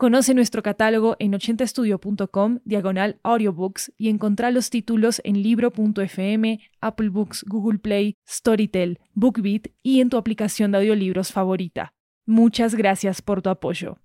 Conoce nuestro catálogo en 80estudio.com, diagonal audiobooks, y encontrá los títulos en libro.fm, Apple Books, Google Play, Storytel, BookBeat y en tu aplicación de audiolibros favorita. Muchas gracias por tu apoyo.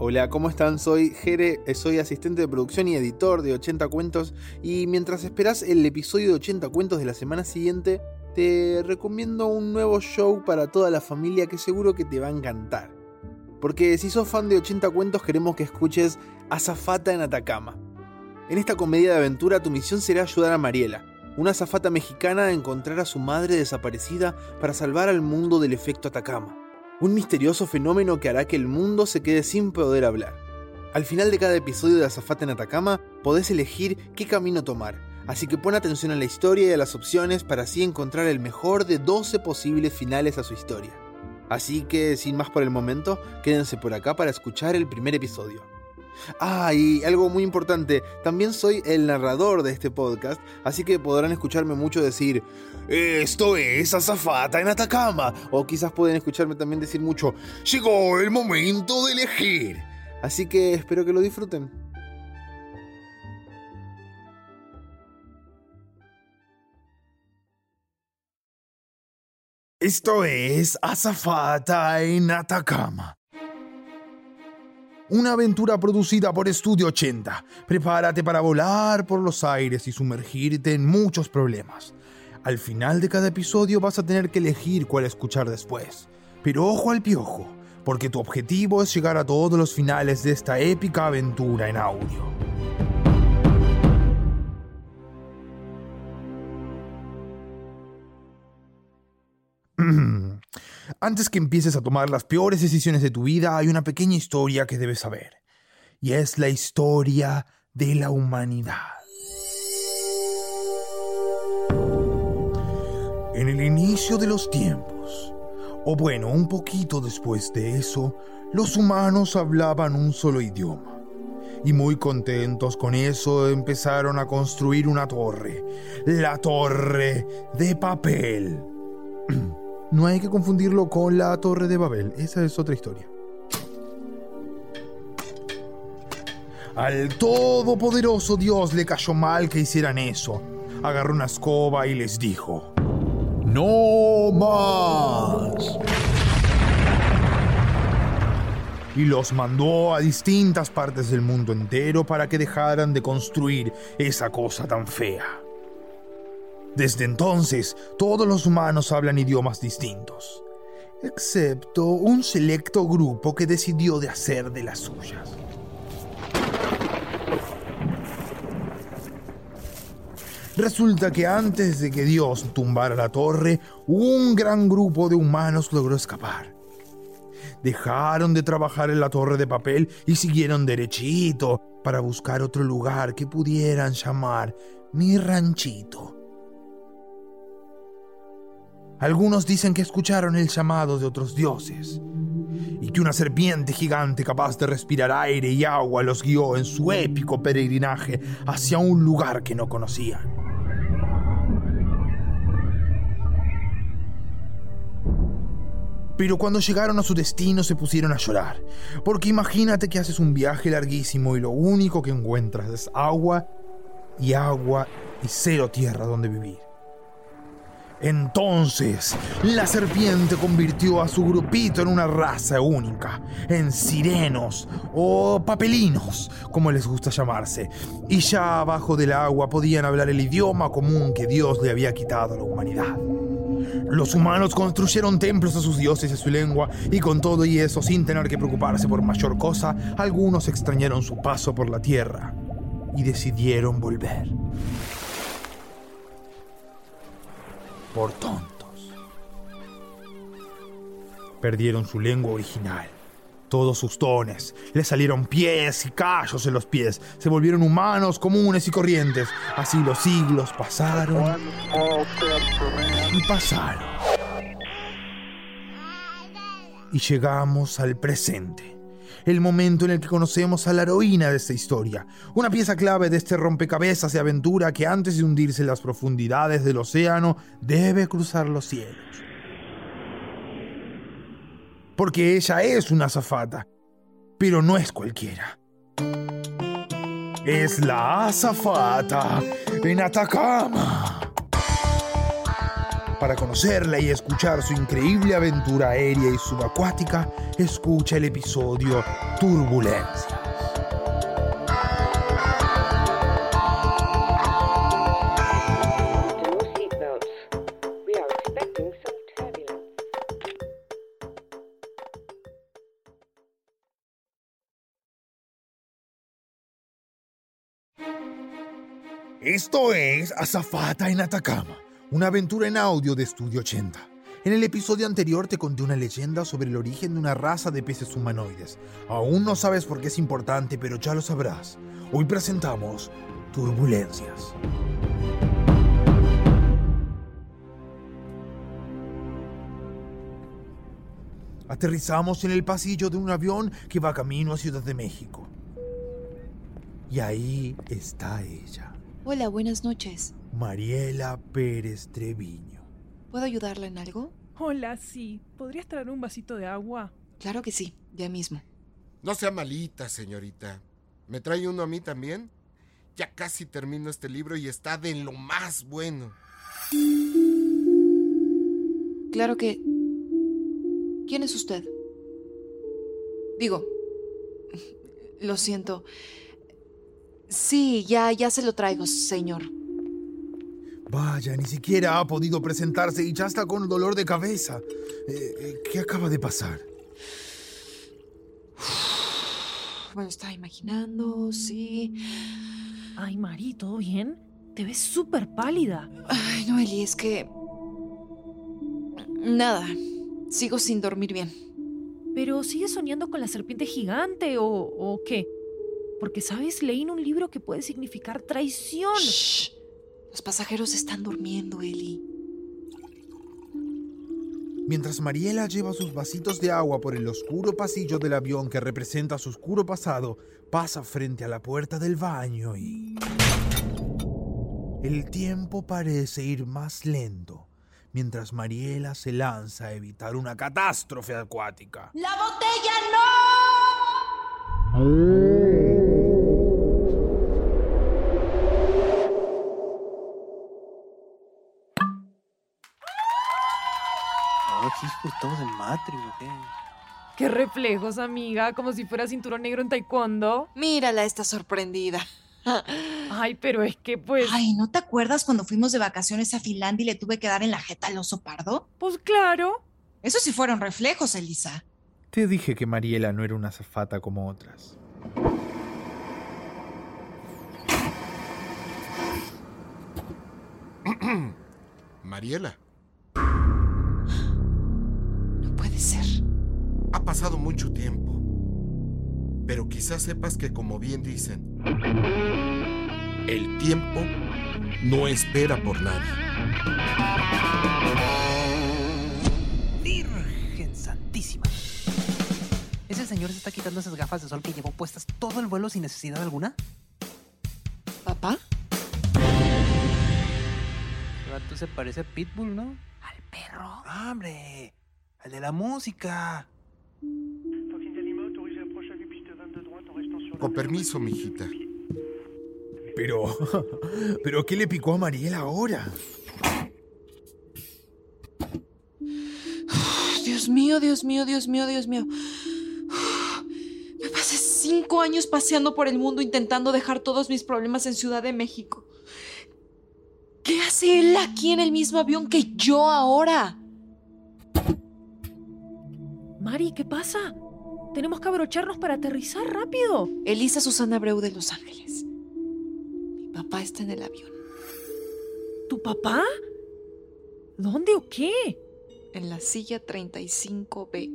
Hola, ¿cómo están? Soy Jere, soy asistente de producción y editor de 80 Cuentos y mientras esperás el episodio de 80 Cuentos de la semana siguiente, te recomiendo un nuevo show para toda la familia que seguro que te va a encantar. Porque si sos fan de 80 cuentos queremos que escuches Azafata en Atacama. En esta comedia de aventura tu misión será ayudar a Mariela, una azafata mexicana a encontrar a su madre desaparecida para salvar al mundo del efecto Atacama. Un misterioso fenómeno que hará que el mundo se quede sin poder hablar. Al final de cada episodio de Azafata en Atacama podés elegir qué camino tomar así que pon atención a la historia y a las opciones para así encontrar el mejor de 12 posibles finales a su historia. Así que, sin más por el momento, quédense por acá para escuchar el primer episodio. Ah, y algo muy importante, también soy el narrador de este podcast, así que podrán escucharme mucho decir, esto es Azafata en Atacama, o quizás pueden escucharme también decir mucho, llegó el momento de elegir. Así que espero que lo disfruten. Esto es Azafata en Atacama. Una aventura producida por Estudio 80. Prepárate para volar por los aires y sumergirte en muchos problemas. Al final de cada episodio vas a tener que elegir cuál escuchar después. Pero ojo al piojo, porque tu objetivo es llegar a todos los finales de esta épica aventura en audio. Antes que empieces a tomar las peores decisiones de tu vida, hay una pequeña historia que debes saber. Y es la historia de la humanidad. En el inicio de los tiempos, o bueno, un poquito después de eso, los humanos hablaban un solo idioma. Y muy contentos con eso empezaron a construir una torre, la torre de papel. No hay que confundirlo con la Torre de Babel, esa es otra historia. Al todopoderoso Dios le cayó mal que hicieran eso. Agarró una escoba y les dijo, ¡No más! Y los mandó a distintas partes del mundo entero para que dejaran de construir esa cosa tan fea. Desde entonces, todos los humanos hablan idiomas distintos, excepto un selecto grupo que decidió de hacer de las suyas. Resulta que antes de que Dios tumbara la torre, un gran grupo de humanos logró escapar. Dejaron de trabajar en la torre de papel y siguieron derechito para buscar otro lugar que pudieran llamar mi ranchito. Algunos dicen que escucharon el llamado de otros dioses y que una serpiente gigante capaz de respirar aire y agua los guió en su épico peregrinaje hacia un lugar que no conocían. Pero cuando llegaron a su destino se pusieron a llorar, porque imagínate que haces un viaje larguísimo y lo único que encuentras es agua y agua y cero tierra donde vivir. Entonces, la serpiente convirtió a su grupito en una raza única, en sirenos o papelinos, como les gusta llamarse, y ya abajo del agua podían hablar el idioma común que Dios le había quitado a la humanidad. Los humanos construyeron templos a sus dioses y a su lengua, y con todo y eso, sin tener que preocuparse por mayor cosa, algunos extrañaron su paso por la tierra y decidieron volver. Por tontos. Perdieron su lengua original. Todos sus dones. Le salieron pies y callos en los pies. Se volvieron humanos comunes y corrientes. Así los siglos pasaron y pasaron. Y llegamos al presente. El momento en el que conocemos a la heroína de esta historia. Una pieza clave de este rompecabezas de aventura que antes de hundirse en las profundidades del océano debe cruzar los cielos porque ella es una azafata, pero no es cualquiera. Es la azafata en Atacama. Para conocerla y escuchar su increíble aventura aérea y subacuática, escucha el episodio Turbulencia. Esto es Azafata en Atacama, una aventura en audio de Estudio 80. En el episodio anterior te conté una leyenda sobre el origen de una raza de peces humanoides. Aún no sabes por qué es importante, pero ya lo sabrás. Hoy presentamos Turbulencias. Aterrizamos en el pasillo de un avión que va camino a Ciudad de México. Y ahí está ella. Hola, buenas noches. Mariela Pérez Treviño. ¿Puedo ayudarla en algo? Hola, sí. ¿Podrías traer un vasito de agua? Claro que sí, ya mismo. No sea malita, señorita. ¿Me trae uno a mí también? Ya casi termino este libro y está de lo más bueno. Claro que... ¿Quién es usted? Digo, lo siento. Sí, ya, ya se lo traigo, señor. Vaya, ni siquiera ha podido presentarse y ya está con dolor de cabeza. Eh, eh, ¿Qué acaba de pasar? Bueno, estaba imaginando, sí. Ay, Mari, ¿todo bien? Te ves súper pálida. Ay, no, Eli, es que... Nada, sigo sin dormir bien. ¿Pero sigues soñando con la serpiente gigante o, o qué? Porque, ¿sabes? Leí en un libro que puede significar traición. Shh. Los pasajeros están durmiendo, Eli. Mientras Mariela lleva sus vasitos de agua por el oscuro pasillo del avión que representa su oscuro pasado, pasa frente a la puerta del baño y... El tiempo parece ir más lento, mientras Mariela se lanza a evitar una catástrofe acuática. ¡La botella no! Estamos en matri, qué? Qué reflejos, amiga, como si fuera cinturón negro en taekwondo. Mírala, está sorprendida. Ay, pero es que pues... Ay, ¿no te acuerdas cuando fuimos de vacaciones a Finlandia y le tuve que dar en la jeta al oso pardo? Pues claro. Esos sí fueron reflejos, Elisa. Te dije que Mariela no era una zafata como otras. Mariela, Ser. ha pasado mucho tiempo. Pero quizás sepas que como bien dicen, el tiempo no espera por nadie. Virgen Santísima. ¿Ese señor se está quitando esas gafas de sol que llevó puestas todo el vuelo sin necesidad alguna? ¿Papá? El vato se parece a Pitbull, ¿no? Al perro. Ah, hombre. Al de la música. Con permiso, mijita. Pero... ¿Pero qué le picó a Mariela ahora? Dios mío, Dios mío, Dios mío, Dios mío. Me pasé cinco años paseando por el mundo intentando dejar todos mis problemas en Ciudad de México. ¿Qué hace él aquí en el mismo avión que yo ahora? Mari, ¿qué pasa? Tenemos que abrocharnos para aterrizar rápido. Elisa Susana Abreu de Los Ángeles. Mi papá está en el avión. ¿Tu papá? ¿Dónde o qué? en la silla 35B.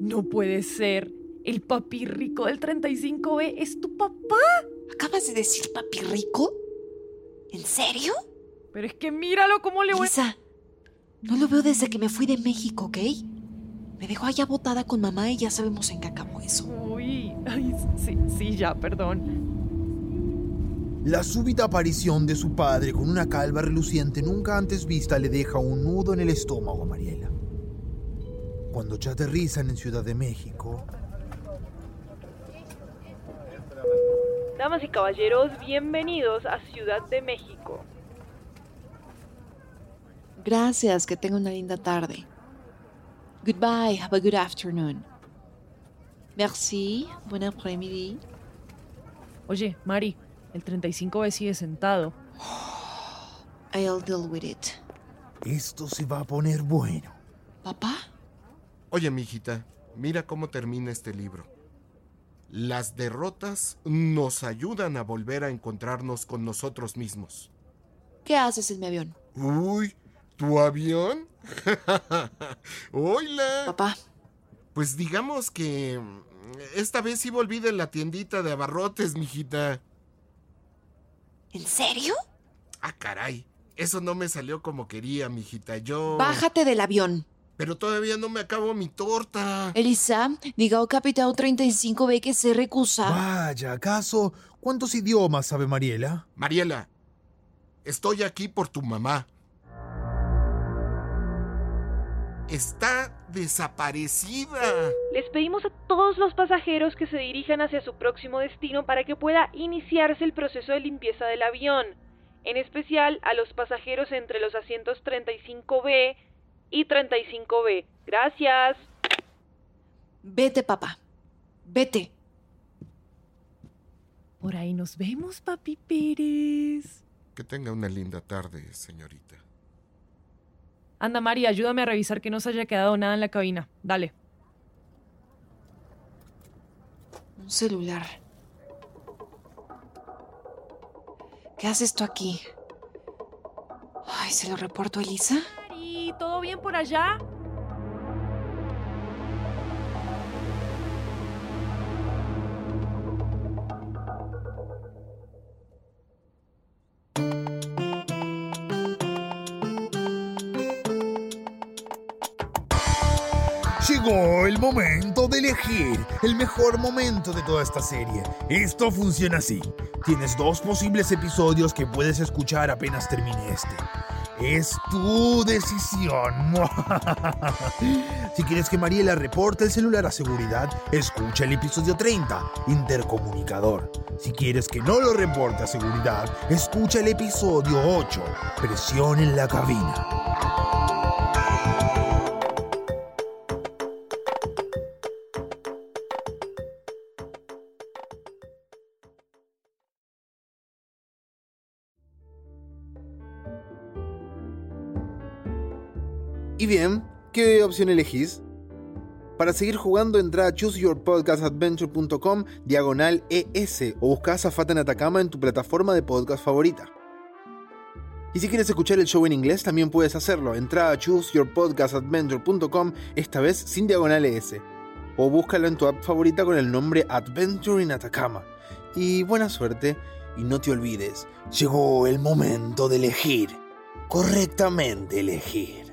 No puede ser. El papi rico del 35B es tu papá. ¿Acabas de decir papi rico? ¿En serio? Pero es que míralo cómo le voy. Lisa, no lo veo desde que me fui de México, ¿ok? Me dejó allá botada con mamá y ya sabemos en qué acabó eso. Uy, ay, sí, sí, ya, perdón. La súbita aparición de su padre con una calva reluciente nunca antes vista le deja un nudo en el estómago a Mariela. Cuando ya aterrizan en Ciudad de México, Damas y caballeros, bienvenidos a Ciudad de México. Gracias, que tenga una linda tarde. Goodbye, have a good afternoon. Merci, buen après-midi. Oye, Mari, el 35B sigue sentado. I'll deal with it. esto se va a poner bueno. ¿Papá? Oye, mijita, mira cómo termina este libro. Las derrotas nos ayudan a volver a encontrarnos con nosotros mismos. ¿Qué haces en mi avión? Uy, ¿tu avión? Hola. Papá, Pues digamos que mm, esta vez sí volví de la tiendita de abarrotes, mijita. ¿en serio? Ah, caray. Eso no me salió como quería, mijita. Yo. Bájate del avión. Pero todavía no me acabo mi torta. Elisa, diga al capitán 35B que se recusa. Vaya, ¿acaso cuántos idiomas sabe Mariela? Mariela, estoy aquí por tu mamá. Está desaparecida. Les pedimos a todos los pasajeros que se dirijan hacia su próximo destino para que pueda iniciarse el proceso de limpieza del avión, en especial a los pasajeros entre los asientos 35B y 35B. Gracias. Vete, papá. Vete. Por ahí nos vemos, papi Pérez. Que tenga una linda tarde, señorita. Anda, Mari, ayúdame a revisar que no se haya quedado nada en la cabina. Dale. Un celular. ¿Qué haces tú aquí? Ay, ¿se lo reporto a Elisa? ¿Y todo bien por allá? El momento de elegir el mejor momento de toda esta serie. Esto funciona así. Tienes dos posibles episodios que puedes escuchar apenas termine este. Es tu decisión. si quieres que Mariela reporte el celular a seguridad, escucha el episodio 30, Intercomunicador. Si quieres que no lo reporte a seguridad, escucha el episodio 8, Presión en la cabina. Y bien, ¿qué opción elegís? Para seguir jugando, entra a chooseyourpodcastadventure.com diagonal ES o busca a Zafata en Atacama en tu plataforma de podcast favorita. Y si quieres escuchar el show en inglés, también puedes hacerlo. Entra a chooseyourpodcastadventure.com, esta vez sin diagonal ES. O búscalo en tu app favorita con el nombre Adventure in Atacama. Y buena suerte, y no te olvides, llegó el momento de elegir. Correctamente elegir.